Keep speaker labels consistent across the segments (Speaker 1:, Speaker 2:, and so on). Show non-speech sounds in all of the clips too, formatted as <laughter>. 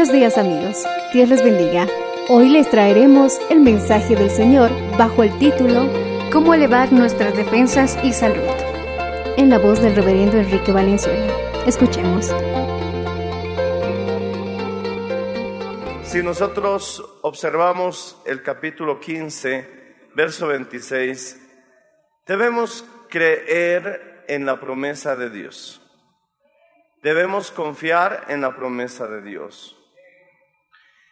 Speaker 1: Buenos días amigos, Dios les bendiga. Hoy les traeremos el mensaje del Señor bajo el título Cómo elevar nuestras defensas y salud, en la voz del reverendo Enrique Valenzuela. Escuchemos.
Speaker 2: Si nosotros observamos el capítulo 15, verso 26, debemos creer en la promesa de Dios. Debemos confiar en la promesa de Dios.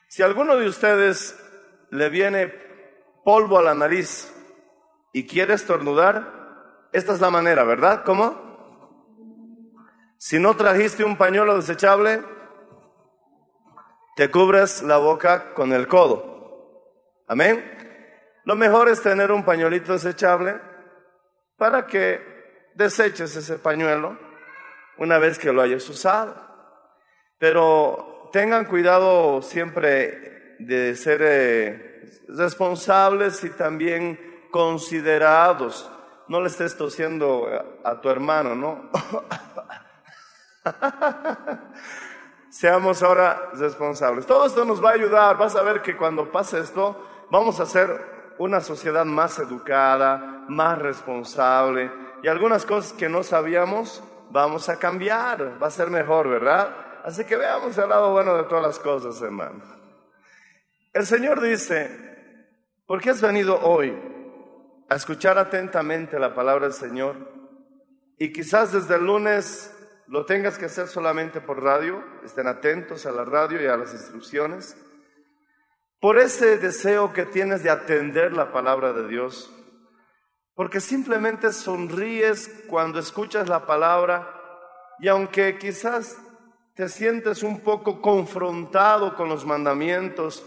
Speaker 2: Si alguno de ustedes le viene polvo a la nariz y quiere estornudar, esta es la manera, ¿verdad? ¿Cómo? Si no trajiste un pañuelo desechable, te cubres la boca con el codo. Amén. Lo mejor es tener un pañuelito desechable para que deseches ese pañuelo una vez que lo hayas usado. Pero tengan cuidado siempre de ser eh, responsables y también considerados. No le estés tosiendo a, tu hermano, ¿no? <laughs> Seamos ahora responsables. Todo esto nos va a ayudar. Vas a ver que cuando pase esto, vamos a ser una sociedad más educada, más responsable. Y algunas cosas que no sabíamos, vamos a cambiar. Va a ser mejor, ¿verdad? Así que veamos el lado bueno de todas las cosas, hermano. El Señor dice, ¿por qué has venido hoy a escuchar atentamente la palabra del Señor? Y quizás desde el lunes lo tengas que hacer solamente por radio, estén atentos a la radio y a las instrucciones, por ese deseo que tienes de atender la palabra de Dios, porque simplemente sonríes cuando escuchas la palabra y aunque quizás te sientes un poco confrontado con los mandamientos,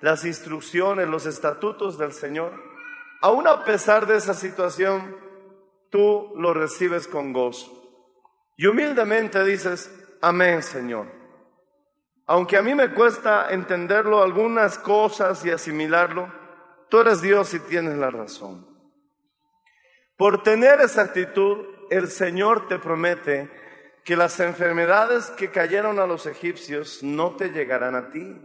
Speaker 2: las instrucciones, los estatutos del Señor, aún a pesar de esa situación, tú lo recibes con gozo. Y humildemente dices, amén Señor. Aunque a mí me cuesta entenderlo algunas cosas y asimilarlo, tú eres Dios y tienes la razón. Por tener esa actitud, el Señor te promete que las enfermedades que cayeron a los egipcios no te llegarán a ti.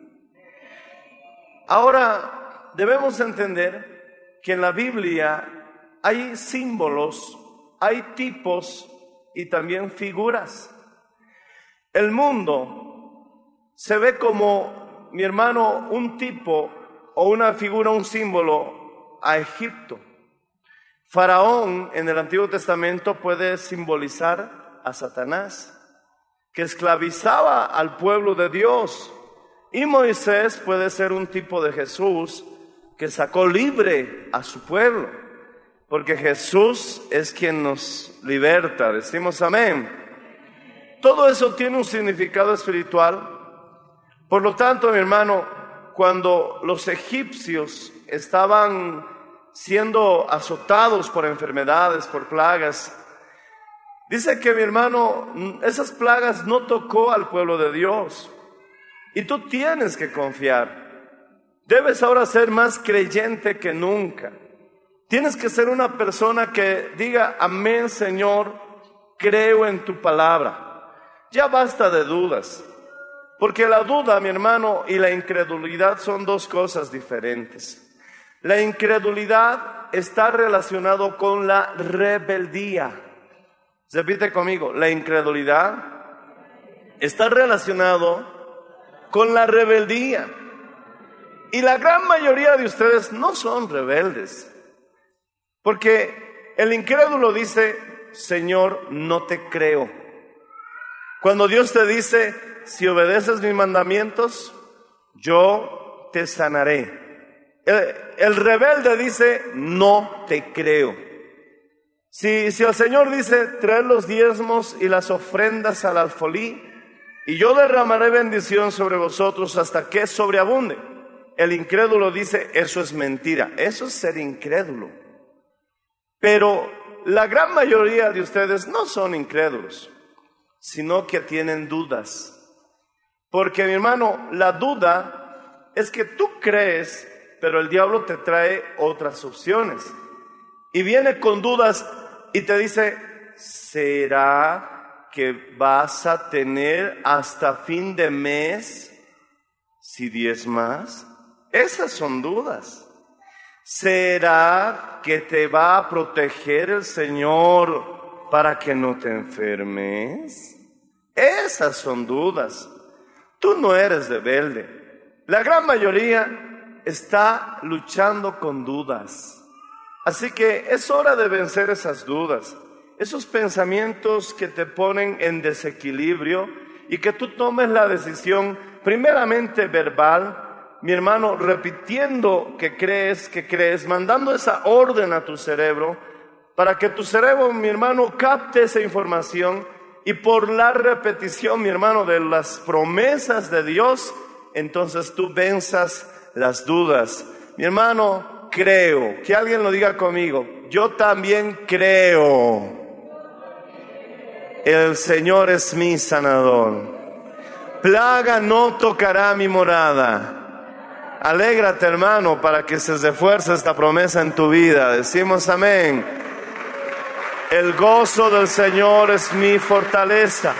Speaker 2: Ahora, debemos entender que en la Biblia hay símbolos, hay tipos y también figuras. El mundo se ve como, mi hermano, un tipo o una figura, un símbolo a Egipto. Faraón en el Antiguo Testamento puede simbolizar a Satanás, que esclavizaba al pueblo de Dios. Y Moisés puede ser un tipo de Jesús que sacó libre a su pueblo, porque Jesús es quien nos liberta. Decimos amén. Todo eso tiene un significado espiritual. Por lo tanto, mi hermano, cuando los egipcios estaban siendo azotados por enfermedades, por plagas, dice que mi hermano, esas plagas no tocó al pueblo de Dios. Y tú tienes que confiar. Debes ahora ser más creyente que nunca. Tienes que ser una persona que diga, amén Señor, creo en tu palabra. Ya basta de dudas. Porque la duda, mi hermano, y la incredulidad son dos cosas diferentes. La incredulidad está relacionado con la rebeldía. Repite conmigo, la incredulidad está relacionado con la rebeldía. Y la gran mayoría de ustedes no son rebeldes. Porque el incrédulo dice, Señor, no te creo. Cuando Dios te dice, si obedeces mis mandamientos, yo te sanaré. El, el rebelde dice, no te creo. Si, si el Señor dice, traer los diezmos y las ofrendas al alfolí, y yo derramaré bendición sobre vosotros hasta que sobreabunde. El incrédulo dice, eso es mentira, eso es ser incrédulo. Pero la gran mayoría de ustedes no son incrédulos, sino que tienen dudas. Porque mi hermano, la duda es que tú crees, pero el diablo te trae otras opciones. Y viene con dudas y te dice, ¿será que vas a tener hasta fin de mes si diez más? Esas son dudas. ¿Será que te va a proteger el Señor para que no te enfermes? Esas son dudas. Tú no eres rebelde. La gran mayoría está luchando con dudas. Así que es hora de vencer esas dudas, esos pensamientos que te ponen en desequilibrio y que tú tomes la decisión primeramente verbal, mi hermano, repitiendo que crees, que crees, mandando esa orden a tu cerebro, para que tu cerebro, mi hermano, capte esa información y por la repetición, mi hermano, de las promesas de Dios, entonces tú venzas las dudas. Mi hermano, creo, que alguien lo diga conmigo, yo también creo. El Señor es mi sanador. Plaga no tocará mi morada. Alégrate, hermano, para que se refuerce esta promesa en tu vida. Decimos amén. El gozo del Señor es mi fortaleza.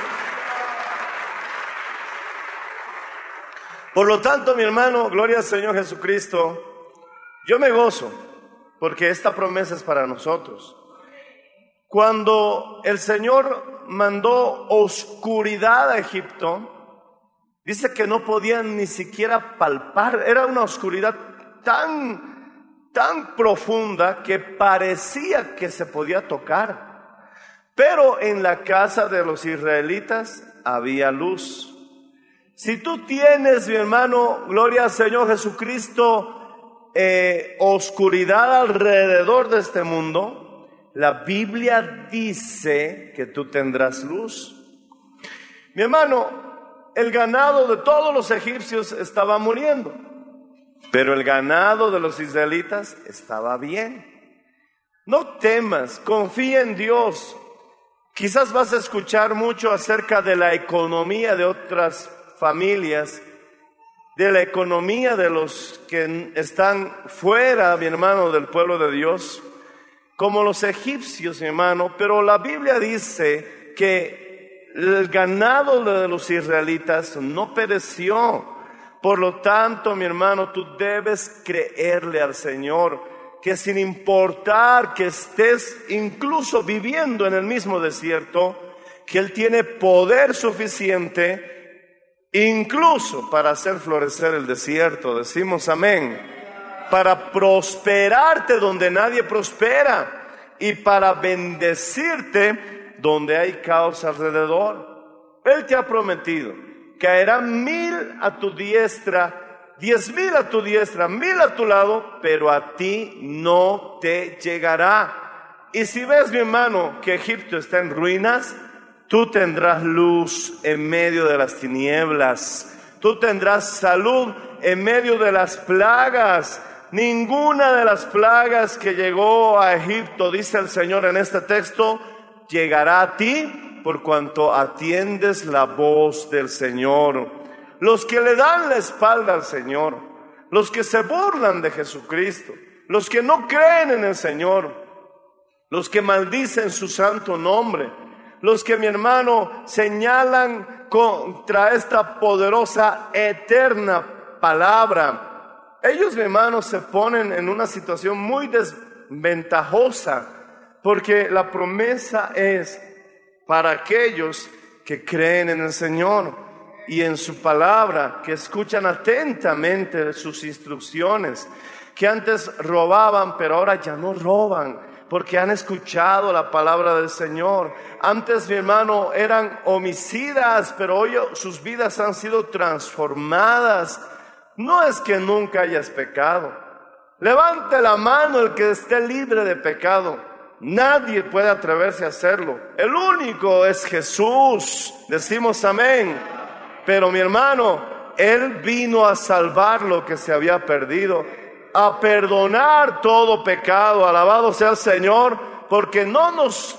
Speaker 2: Por lo tanto, mi hermano, gloria al Señor Jesucristo, yo me gozo porque esta promesa es para nosotros. Cuando el Señor mandó oscuridad a Egipto, Dice que no podían ni siquiera palpar, era una oscuridad tan, tan profunda que parecía que se podía tocar. Pero en la casa de los israelitas había luz. Si tú tienes, mi hermano, gloria al Señor Jesucristo, eh, oscuridad alrededor de este mundo, la Biblia dice que tú tendrás luz. Mi hermano, el ganado de todos los egipcios estaba muriendo, pero el ganado de los israelitas estaba bien. No temas, confía en Dios. Quizás vas a escuchar mucho acerca de la economía de otras familias, de la economía de los que están fuera, mi hermano, del pueblo de Dios, como los egipcios, mi hermano, pero la Biblia dice que el ganado de los israelitas no pereció. Por lo tanto, mi hermano, tú debes creerle al Señor que sin importar que estés incluso viviendo en el mismo desierto, que Él tiene poder suficiente incluso para hacer florecer el desierto. Decimos amén. Para prosperarte donde nadie prospera y para bendecirte donde hay caos alrededor. Él te ha prometido, caerán mil a tu diestra, diez mil a tu diestra, mil a tu lado, pero a ti no te llegará. Y si ves, mi hermano, que Egipto está en ruinas, tú tendrás luz en medio de las tinieblas. Tú tendrás salud en medio de las plagas. Ninguna de las plagas que llegó a Egipto, dice el Señor en este texto, llegará a ti por cuanto atiendes la voz del Señor. Los que le dan la espalda al Señor, los que se burlan de Jesucristo, los que no creen en el Señor, los que maldicen su santo nombre, los que mi hermano señalan contra esta poderosa, eterna palabra. Ellos, mi hermano, se ponen en una situación muy desventajosa porque la promesa es para aquellos que creen en el Señor y en su palabra, que escuchan atentamente sus instrucciones, que antes robaban, pero ahora ya no roban, porque han escuchado la palabra del Señor. Antes, mi hermano, eran homicidas, pero hoy sus vidas han sido transformadas. No es que nunca hayas pecado. Levante la mano el que esté libre de pecado. Nadie puede atreverse a hacerlo. El único es Jesús. Decimos amén. Pero mi hermano, Él vino a salvar lo que se había perdido, a perdonar todo pecado. Alabado sea el Señor, porque no nos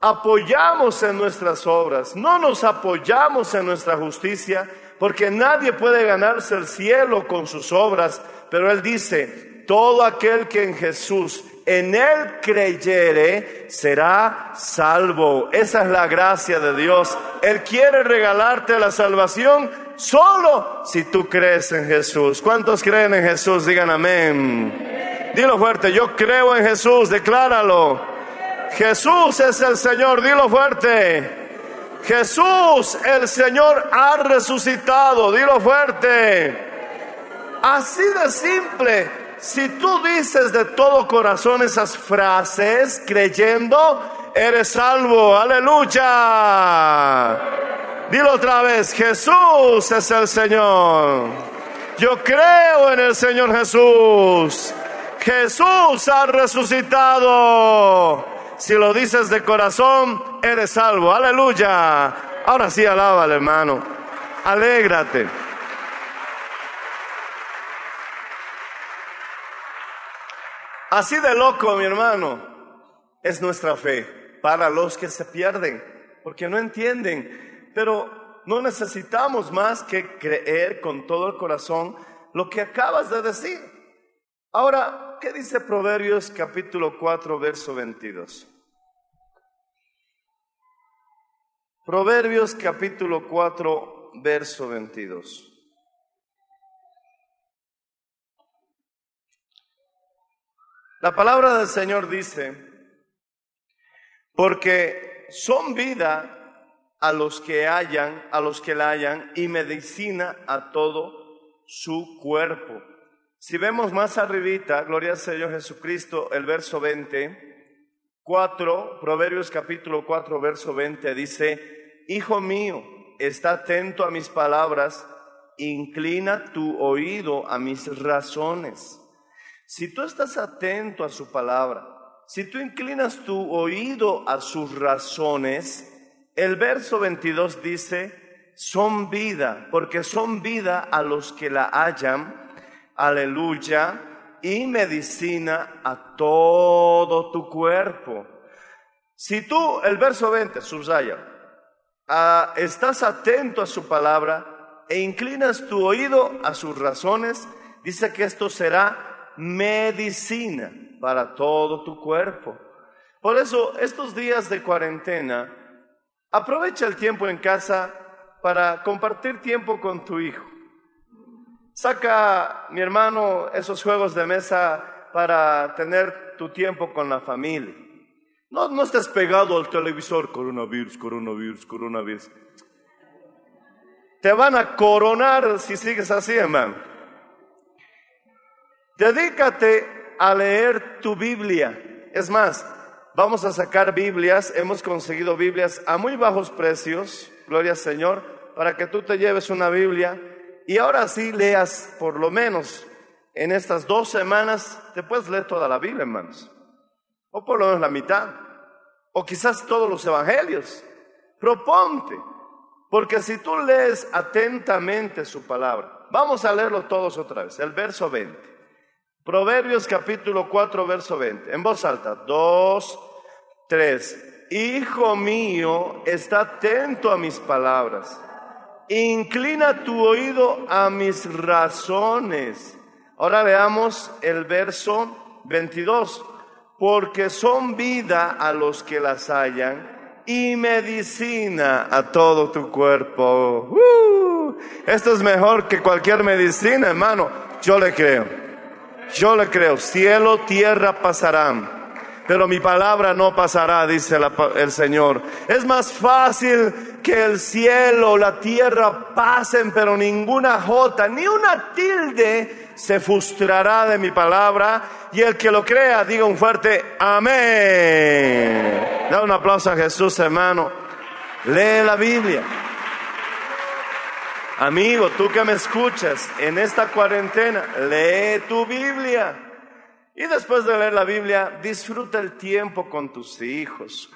Speaker 2: apoyamos en nuestras obras, no nos apoyamos en nuestra justicia, porque nadie puede ganarse el cielo con sus obras. Pero Él dice, todo aquel que en Jesús en él creyere, será salvo. Esa es la gracia de Dios. Él quiere regalarte la salvación solo si tú crees en Jesús. ¿Cuántos creen en Jesús? Digan amén. Dilo fuerte, yo creo en Jesús, decláralo. Jesús es el Señor, dilo fuerte. Jesús, el Señor, ha resucitado, dilo fuerte. Así de simple. Si tú dices de todo corazón esas frases creyendo, eres salvo. Aleluya. Dilo otra vez, Jesús es el Señor. Yo creo en el Señor Jesús. Jesús ha resucitado. Si lo dices de corazón, eres salvo. Aleluya. Ahora sí, alaba al hermano. Alégrate. Así de loco, mi hermano, es nuestra fe para los que se pierden, porque no entienden. Pero no necesitamos más que creer con todo el corazón lo que acabas de decir. Ahora, ¿qué dice Proverbios capítulo 4, verso 22? Proverbios capítulo 4, verso 22. La palabra del Señor dice, porque son vida a los que hayan, a los que la hayan, y medicina a todo su cuerpo. Si vemos más arribita, gloria al Señor Jesucristo, el verso 20, 4, Proverbios capítulo 4, verso 20, dice, Hijo mío, está atento a mis palabras, inclina tu oído a mis razones. Si tú estás atento a su palabra, si tú inclinas tu oído a sus razones, el verso 22 dice, son vida, porque son vida a los que la hallan, aleluya, y medicina a todo tu cuerpo. Si tú, el verso 20, subraya, ah, estás atento a su palabra e inclinas tu oído a sus razones, dice que esto será medicina para todo tu cuerpo. Por eso, estos días de cuarentena, aprovecha el tiempo en casa para compartir tiempo con tu hijo. Saca, mi hermano, esos juegos de mesa para tener tu tiempo con la familia. No, no estés pegado al televisor, coronavirus, coronavirus, coronavirus. Te van a coronar si sigues así, hermano. Dedícate a leer tu Biblia. Es más, vamos a sacar Biblias. Hemos conseguido Biblias a muy bajos precios, gloria al Señor, para que tú te lleves una Biblia y ahora sí leas por lo menos en estas dos semanas, te puedes leer toda la Biblia, hermanos. O por lo menos la mitad. O quizás todos los evangelios. Proponte. Porque si tú lees atentamente su palabra, vamos a leerlo todos otra vez, el verso 20. Proverbios capítulo 4, verso 20. En voz alta. Dos, tres. Hijo mío, está atento a mis palabras. Inclina tu oído a mis razones. Ahora veamos el verso 22, porque son vida a los que las hallan y medicina a todo tu cuerpo. ¡Uh! Esto es mejor que cualquier medicina, hermano. Yo le creo. Yo le creo. Cielo, tierra pasarán pero mi palabra no pasará, dice el Señor. Es más fácil que el cielo, la tierra pasen, pero ninguna jota, ni una tilde se frustrará de mi palabra. Y el que lo crea, diga un fuerte amén. Da un aplauso a Jesús, hermano. Lee la Biblia. Amigo, tú que me escuchas en esta cuarentena, lee tu Biblia. Y después de leer la Biblia, disfruta el tiempo con tus hijos.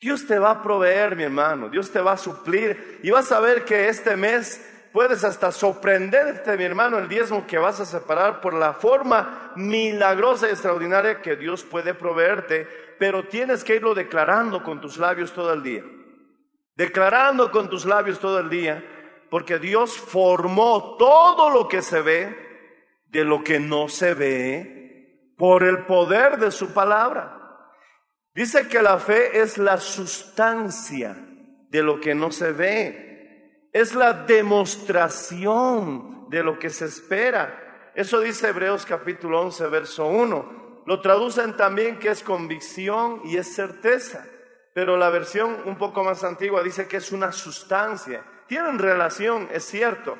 Speaker 2: Dios te va a proveer, mi hermano, Dios te va a suplir y vas a ver que este mes puedes hasta sorprenderte, mi hermano, el diezmo que vas a separar por la forma milagrosa y extraordinaria que Dios puede proveerte, pero tienes que irlo declarando con tus labios todo el día. Declarando con tus labios todo el día, porque Dios formó todo lo que se ve de lo que no se ve por el poder de su palabra. Dice que la fe es la sustancia de lo que no se ve, es la demostración de lo que se espera. Eso dice Hebreos capítulo 11, verso 1. Lo traducen también que es convicción y es certeza, pero la versión un poco más antigua dice que es una sustancia. Tienen relación, es cierto.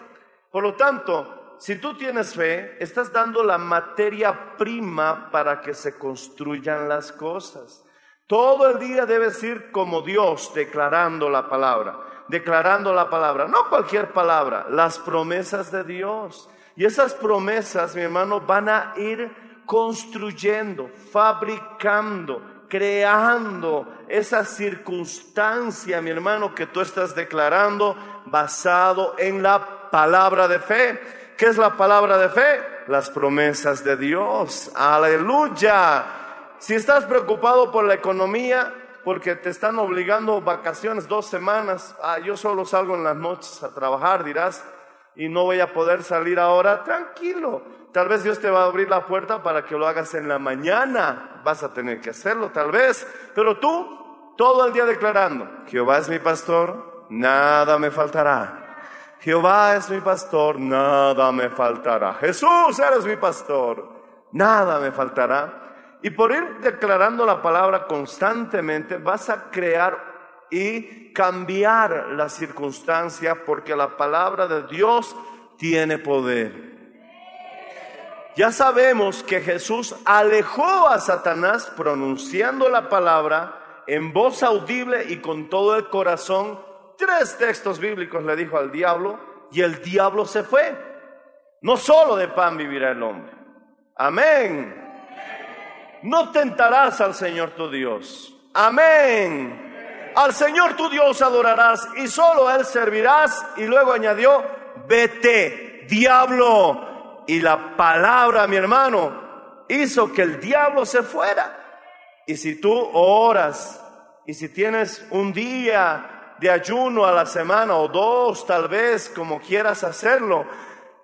Speaker 2: Por lo tanto, si tú tienes fe, estás dando la materia prima para que se construyan las cosas. Todo el día debes ir como Dios declarando la palabra, declarando la palabra, no cualquier palabra, las promesas de Dios. Y esas promesas, mi hermano, van a ir construyendo, fabricando, creando esa circunstancia, mi hermano, que tú estás declarando basado en la palabra de fe. ¿Qué es la palabra de fe? Las promesas de Dios. Aleluya. Si estás preocupado por la economía, porque te están obligando vacaciones dos semanas, ah, yo solo salgo en las noches a trabajar, dirás, y no voy a poder salir ahora, tranquilo. Tal vez Dios te va a abrir la puerta para que lo hagas en la mañana. Vas a tener que hacerlo, tal vez. Pero tú, todo el día declarando, Jehová es mi pastor, nada me faltará. Jehová es mi pastor, nada me faltará. Jesús, eres mi pastor, nada me faltará. Y por ir declarando la palabra constantemente, vas a crear y cambiar la circunstancia porque la palabra de Dios tiene poder. Ya sabemos que Jesús alejó a Satanás pronunciando la palabra en voz audible y con todo el corazón. Tres textos bíblicos le dijo al diablo y el diablo se fue. No solo de pan vivirá el hombre. Amén. No tentarás al Señor tu Dios. Amén. Al Señor tu Dios adorarás y solo a Él servirás. Y luego añadió, vete, diablo. Y la palabra, mi hermano, hizo que el diablo se fuera. Y si tú oras y si tienes un día de ayuno a la semana o dos, tal vez, como quieras hacerlo,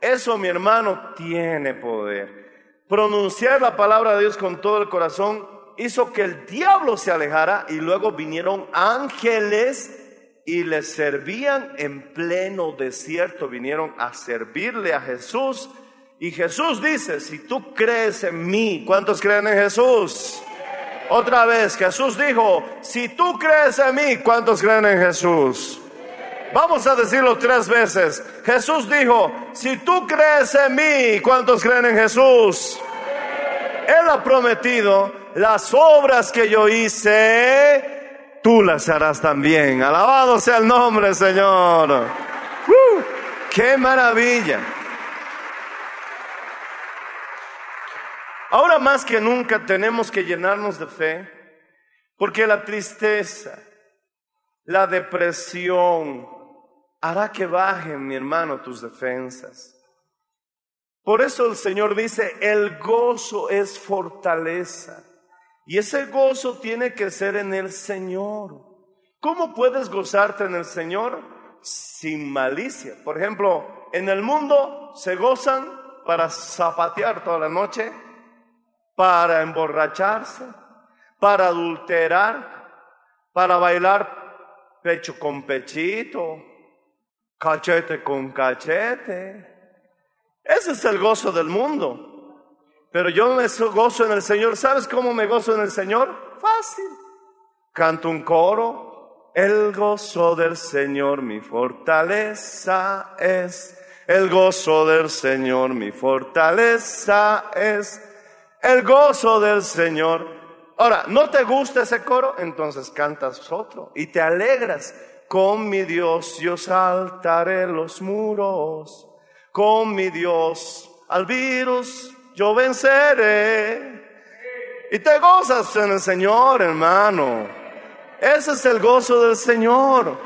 Speaker 2: eso, mi hermano, tiene poder. Pronunciar la palabra de Dios con todo el corazón hizo que el diablo se alejara y luego vinieron ángeles y le servían en pleno desierto, vinieron a servirle a Jesús. Y Jesús dice, si tú crees en mí, ¿cuántos creen en Jesús? Otra vez, Jesús dijo, si tú crees en mí, ¿cuántos creen en Jesús? Vamos a decirlo tres veces. Jesús dijo, si tú crees en mí, ¿cuántos creen en Jesús? Él ha prometido, las obras que yo hice, tú las harás también. Alabado sea el nombre, Señor. ¡Uh! ¡Qué maravilla! Ahora más que nunca tenemos que llenarnos de fe, porque la tristeza, la depresión, hará que bajen, mi hermano, tus defensas. Por eso el Señor dice, el gozo es fortaleza. Y ese gozo tiene que ser en el Señor. ¿Cómo puedes gozarte en el Señor? Sin malicia. Por ejemplo, en el mundo se gozan para zapatear toda la noche, para emborracharse, para adulterar, para bailar pecho con pechito, cachete con cachete. Ese es el gozo del mundo. Pero yo me gozo en el Señor. ¿Sabes cómo me gozo en el Señor? Fácil. Canto un coro. El gozo del Señor mi fortaleza es. El gozo del Señor mi fortaleza es. El gozo del Señor. Ahora, ¿no te gusta ese coro? Entonces cantas otro y te alegras. Con mi Dios yo saltaré los muros. Con mi Dios al virus yo venceré. Y te gozas en el Señor, hermano. Ese es el gozo del Señor.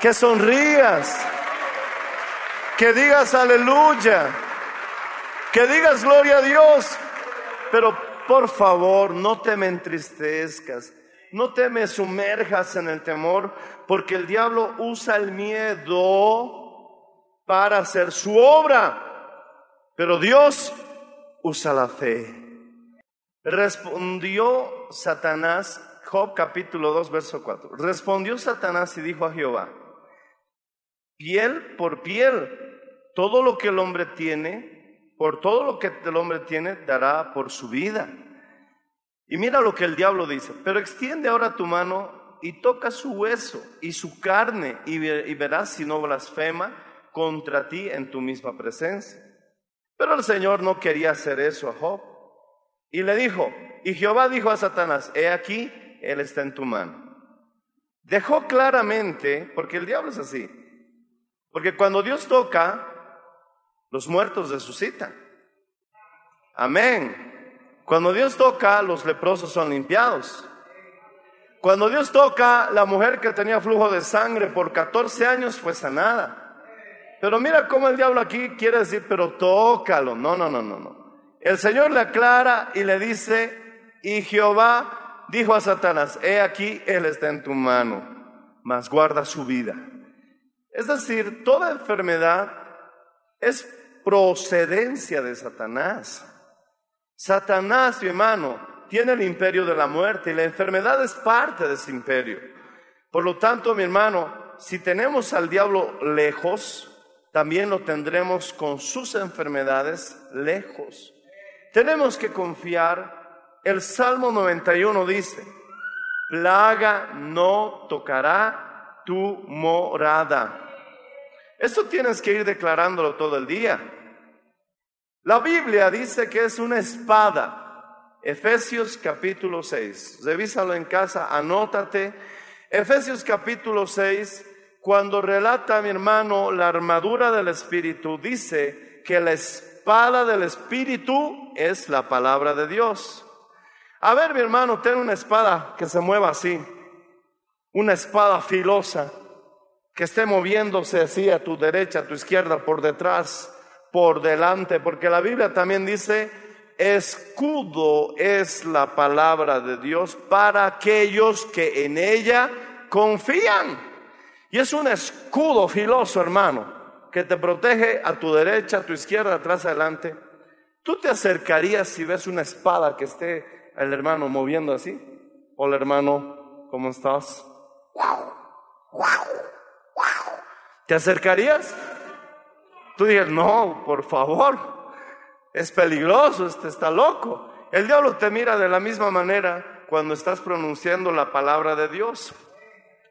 Speaker 2: Que sonrías. Que digas aleluya. Que digas gloria a Dios. Pero por favor, no te me entristezcas. No te me sumerjas en el temor, porque el diablo usa el miedo para hacer su obra. Pero Dios usa la fe. Respondió Satanás, Job capítulo 2, verso 4. Respondió Satanás y dijo a Jehová, piel por piel, todo lo que el hombre tiene, por todo lo que el hombre tiene, dará por su vida. Y mira lo que el diablo dice, pero extiende ahora tu mano y toca su hueso y su carne y, verás si no blasfema contra ti en tu misma presencia. Pero el Señor no quería hacer eso a Job. Y le dijo, y Jehová dijo a Satanás, he aquí, él está en tu mano. Dejó claramente, porque el diablo es así, porque cuando Dios toca, los muertos resucitan. Amén. Cuando Dios toca, los leprosos son limpiados. Cuando Dios toca, la mujer que tenía flujo de sangre por 14 años fue sanada. Pero mira cómo el diablo aquí quiere decir, pero tócalo. No, no, no, no, no. El Señor le aclara y le dice, y Jehová dijo a Satanás, he aquí, Él está en tu mano, mas guarda su vida. Es decir, toda enfermedad es procedencia de Satanás. Satanás, mi hermano, tiene el imperio de la muerte y la enfermedad es parte de ese imperio. Por lo tanto, mi hermano, si tenemos al diablo lejos, también lo tendremos con sus enfermedades lejos. Tenemos que confiar. El Salmo 91 dice, plaga no tocará tu morada. Esto tienes que ir declarándolo todo el día. La Biblia dice que es una espada. Efesios capítulo 6. Revísalo en casa, anótate. Efesios capítulo 6, cuando relata mi hermano la armadura del Espíritu, dice que la espada del Espíritu es la palabra de Dios. A ver, mi hermano, ten una espada que se mueva así. Una espada filosa que esté moviéndose así a tu derecha, a tu izquierda, por detrás por delante, porque la Biblia también dice, escudo es la palabra de Dios para aquellos que en ella confían. Y es un escudo filoso, hermano, que te protege a tu derecha, a tu izquierda, atrás, adelante. ¿Tú te acercarías si ves una espada que esté el hermano moviendo así? Hola hermano, ¿cómo estás? ¿Te acercarías? Tú dices, no, por favor, es peligroso, este está loco. El diablo te mira de la misma manera cuando estás pronunciando la palabra de Dios.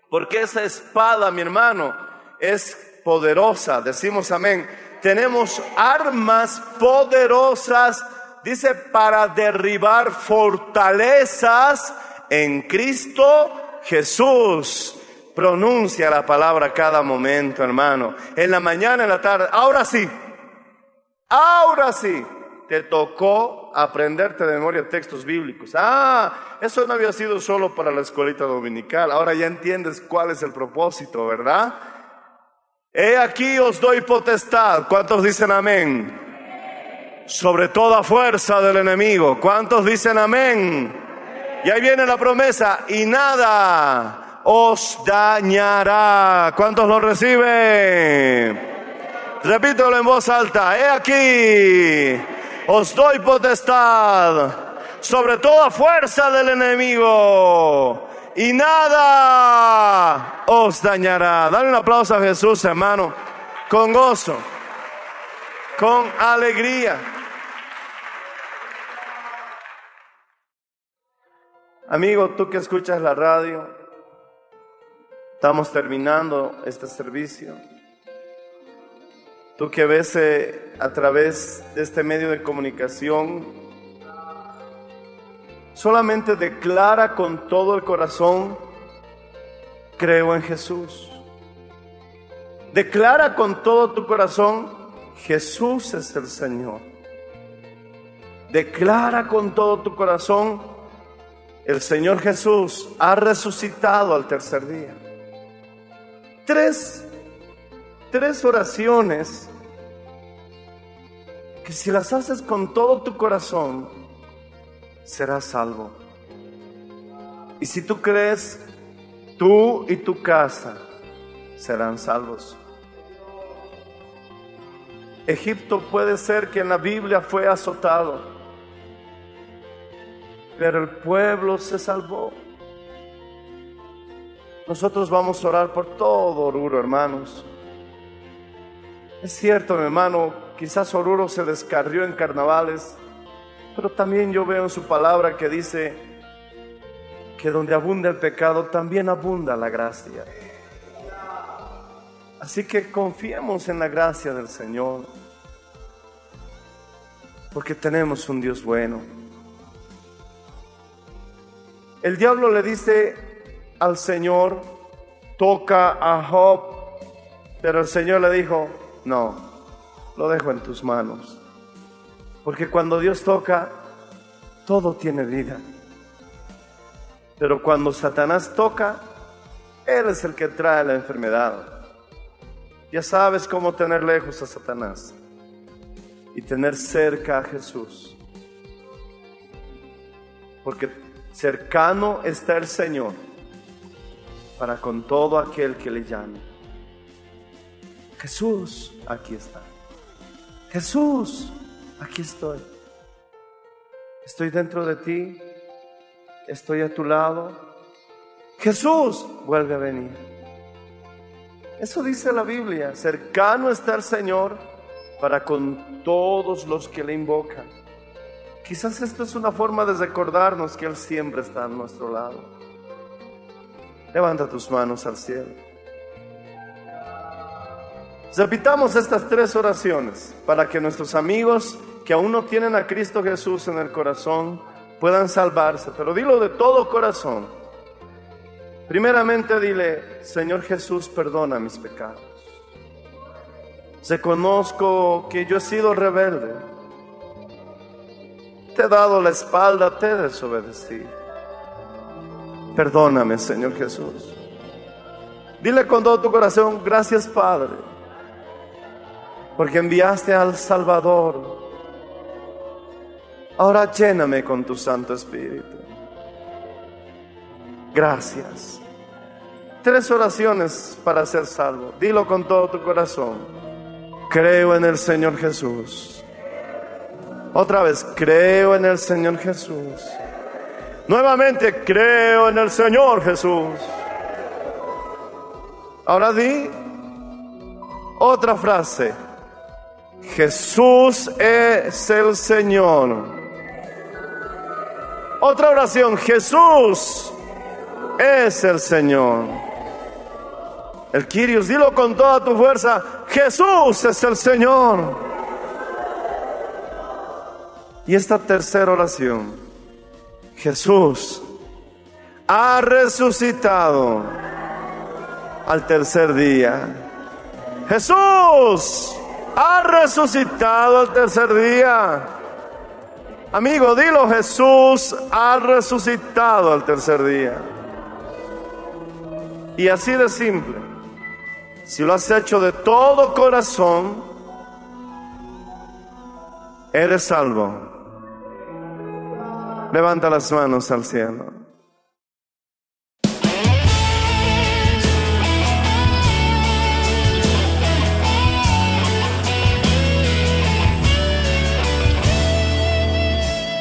Speaker 2: Porque esa espada, mi hermano, es poderosa. Decimos amén. Tenemos armas poderosas, dice, para derribar fortalezas en Cristo Jesús. Pronuncia la palabra cada momento, hermano. En la mañana, en la tarde. Ahora sí. Ahora sí. Te tocó aprenderte de memoria textos bíblicos. Ah, eso no había sido solo para la escuelita dominical. Ahora ya entiendes cuál es el propósito, ¿verdad? He aquí os doy potestad. ¿Cuántos dicen amén? Sobre toda fuerza del enemigo. ¿Cuántos dicen amén? Y ahí viene la promesa. Y nada os dañará. ¿Cuántos lo reciben? Repítelo en voz alta. He aquí, os doy potestad sobre toda fuerza del enemigo y nada os dañará. Dale un aplauso a Jesús, hermano, con gozo, con alegría. Amigo, tú que escuchas la radio, estamos terminando este servicio. Tú que ves eh, a través de este medio de comunicación, solamente declara con todo el corazón, creo en Jesús. Declara con todo tu corazón, Jesús es el Señor. Declara con todo tu corazón, el Señor Jesús ha resucitado al tercer día. Tres, tres oraciones que si las haces con todo tu corazón, serás salvo. Y si tú crees, tú y tu casa serán salvos. Egipto puede ser que en la Biblia fue azotado, pero el pueblo se salvó. Nosotros vamos a orar por todo Oruro, hermanos. Es cierto, mi hermano, quizás Oruro se descarrió en carnavales, pero también yo veo en su palabra que dice que donde abunda el pecado, también abunda la gracia. Así que confiemos en la gracia del Señor, porque tenemos un Dios bueno. El diablo le dice al Señor, toca a Job, pero el Señor le dijo, no, lo dejo en tus manos. Porque cuando Dios toca, todo tiene vida. Pero cuando Satanás toca, Él es el que trae la enfermedad. Ya sabes cómo tener lejos a Satanás y tener cerca a Jesús. Porque cercano está el Señor para con todo aquel que le llame. Jesús, aquí está. Jesús, aquí estoy. Estoy dentro de ti. Estoy a tu lado. Jesús, vuelve a venir. Eso dice la Biblia. Cercano está el Señor para con todos los que le invocan. Quizás esto es una forma de recordarnos que Él siempre está a nuestro lado. Levanta tus manos al cielo. Repitamos estas tres oraciones para que nuestros amigos que aún no tienen a Cristo Jesús en el corazón puedan salvarse. Pero dilo de todo corazón. Primeramente dile, Señor Jesús, perdona mis pecados. Reconozco que yo he sido rebelde. Te he dado la espalda, te he desobedecido. Perdóname, Señor Jesús. Dile con todo tu corazón, gracias Padre, porque enviaste al Salvador. Ahora lléname con tu Santo Espíritu. Gracias. Tres oraciones para ser salvo. Dilo con todo tu corazón. Creo en el Señor Jesús. Otra vez, creo en el Señor Jesús. Nuevamente, creo en el Señor Jesús. Ahora di otra frase. Jesús es el Señor. Otra oración. Jesús es el Señor. El Kyrios, dilo con toda tu fuerza. Jesús es el Señor. Y esta tercera oración. Jesús ha resucitado al tercer día. Jesús ha resucitado al tercer día. Amigo, dilo, Jesús ha resucitado al tercer día. Y así de simple, si lo has hecho de todo corazón, eres salvo. Levanta las manos al cielo.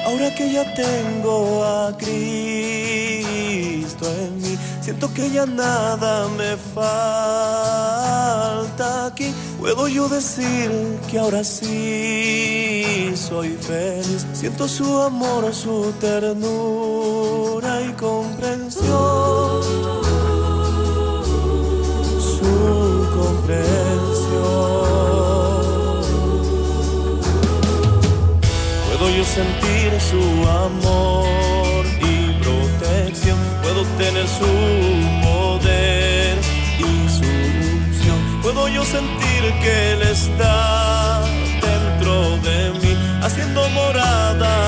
Speaker 3: Ahora que
Speaker 2: ya tengo a Cristo en mí, siento que ya nada me falta aquí. Puedo yo decir que ahora sí soy feliz. Siento su amor, su ternura y comprensión. Su comprensión. Puedo yo sentir su amor y protección. Puedo tener su Puedo yo sentir que Él está dentro de mí, haciendo morada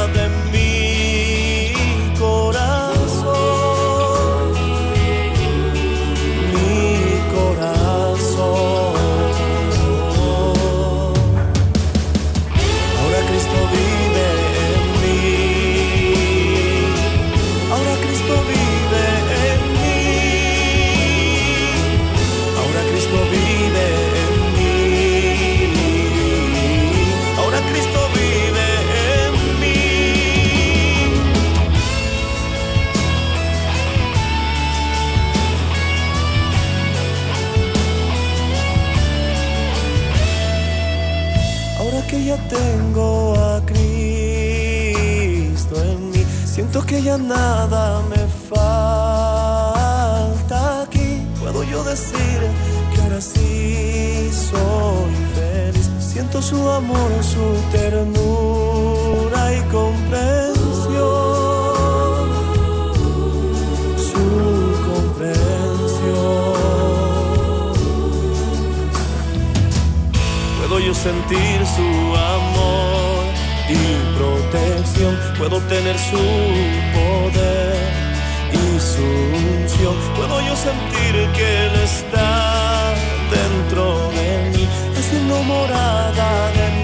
Speaker 2: nada me falta aquí. Puedo yo decir que ahora sí soy feliz. Siento su amor, su ternura y comprensión. Su comprensión. Puedo yo sentir su amor y Puedo tener su poder y su unción. Puedo yo sentir que Él está dentro de mí, haciendo morada de mi